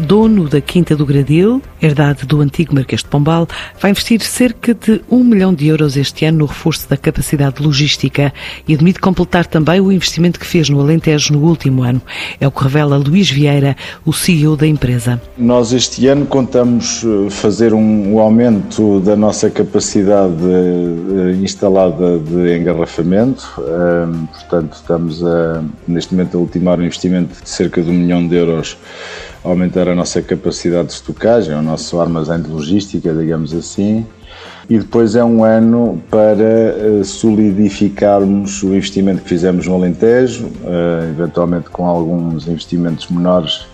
dono da Quinta do Gradil, herdade do antigo Marquês de Pombal, vai investir cerca de um milhão de euros este ano no reforço da capacidade logística e admite completar também o investimento que fez no Alentejo no último ano. É o que revela Luís Vieira, o CEO da empresa. Nós este ano contamos eh, fazer um, um aumento da nossa capacidade eh, instalada de engarrafamento, portanto estamos a, neste momento a ultimar um investimento de cerca de um milhão de euros aumentar a nossa capacidade de estocagem, o nosso armazém de logística, digamos assim. E depois é um ano para eh, solidificarmos o investimento que fizemos no Alentejo, eh, eventualmente com alguns investimentos menores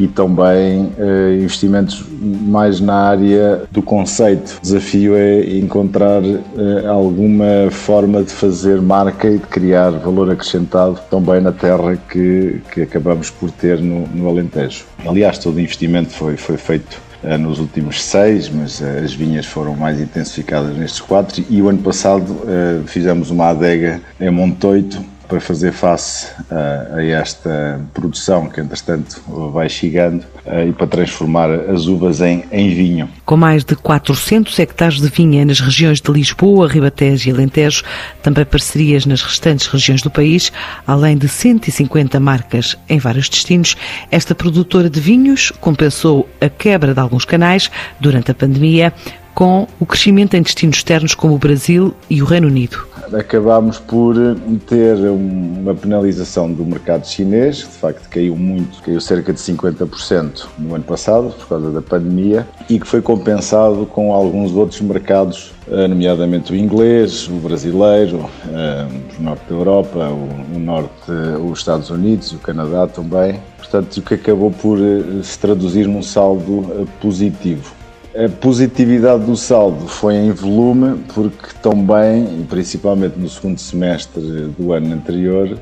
e também uh, investimentos mais na área do conceito. O desafio é encontrar uh, alguma forma de fazer marca e de criar valor acrescentado também na terra que, que acabamos por ter no, no Alentejo. Aliás, todo o investimento foi, foi feito uh, nos últimos seis, mas as vinhas foram mais intensificadas nestes quatro e o ano passado fizemos uma adega em Montoito para fazer face a, a esta produção que, entretanto, vai chegando e para transformar as uvas em, em vinho. Com mais de 400 hectares de vinha nas regiões de Lisboa, Ribatejo e Alentejo, também parcerias nas restantes regiões do país, além de 150 marcas em vários destinos, esta produtora de vinhos compensou a quebra de alguns canais durante a pandemia com o crescimento em destinos externos como o Brasil e o Reino Unido. Acabámos por ter uma penalização do mercado chinês, de facto caiu muito, caiu cerca de 50% no ano passado por causa da pandemia e que foi compensado com alguns outros mercados, eh, nomeadamente o inglês, o brasileiro, eh, o norte da Europa, o norte, os Estados Unidos, o Canadá também. Portanto, o que acabou por eh, se traduzir num saldo positivo. A positividade do saldo foi em volume, porque também, principalmente no segundo semestre do ano anterior,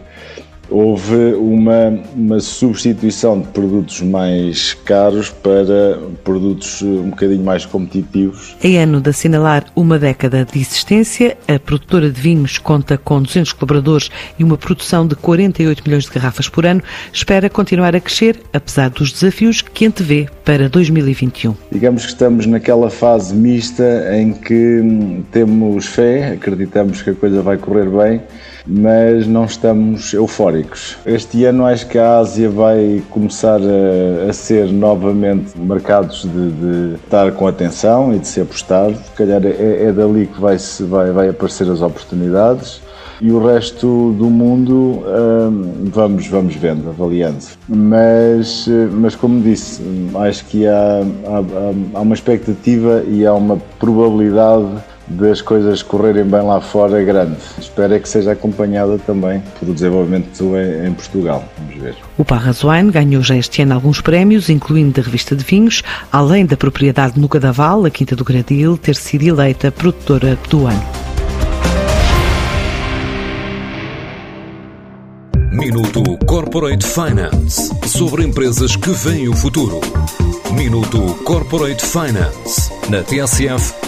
houve uma, uma substituição de produtos mais caros para produtos um bocadinho mais competitivos. Em ano de assinalar uma década de existência, a produtora de vinhos conta com 200 colaboradores e uma produção de 48 milhões de garrafas por ano. Espera continuar a crescer, apesar dos desafios que antevê para 2021. Digamos que estamos naquela fase mista em que temos fé, acreditamos que a coisa vai correr bem mas não estamos eufóricos. Este ano acho que a Ásia vai começar a, a ser novamente mercados de, de, estar com atenção e de se apostar. Se calhar é, é dali que vai, vai, vai aparecer as oportunidades e o resto do mundo hum, vamos, vamos vendo, avaliando. Mas, mas como disse, acho que há, há, há uma expectativa e há uma probabilidade das coisas correrem bem lá fora grande. Espero é que seja acompanhada também pelo desenvolvimento em, Portugal. Vamos ver. O Parras Wine ganhou já este ano alguns prémios, incluindo da revista de vinhos, além da propriedade no Cadaval, a Quinta do Gradil, ter sido eleita produtora do ano. Minuto Corporate Finance sobre empresas que veem o futuro. Minuto Corporate Finance na TSF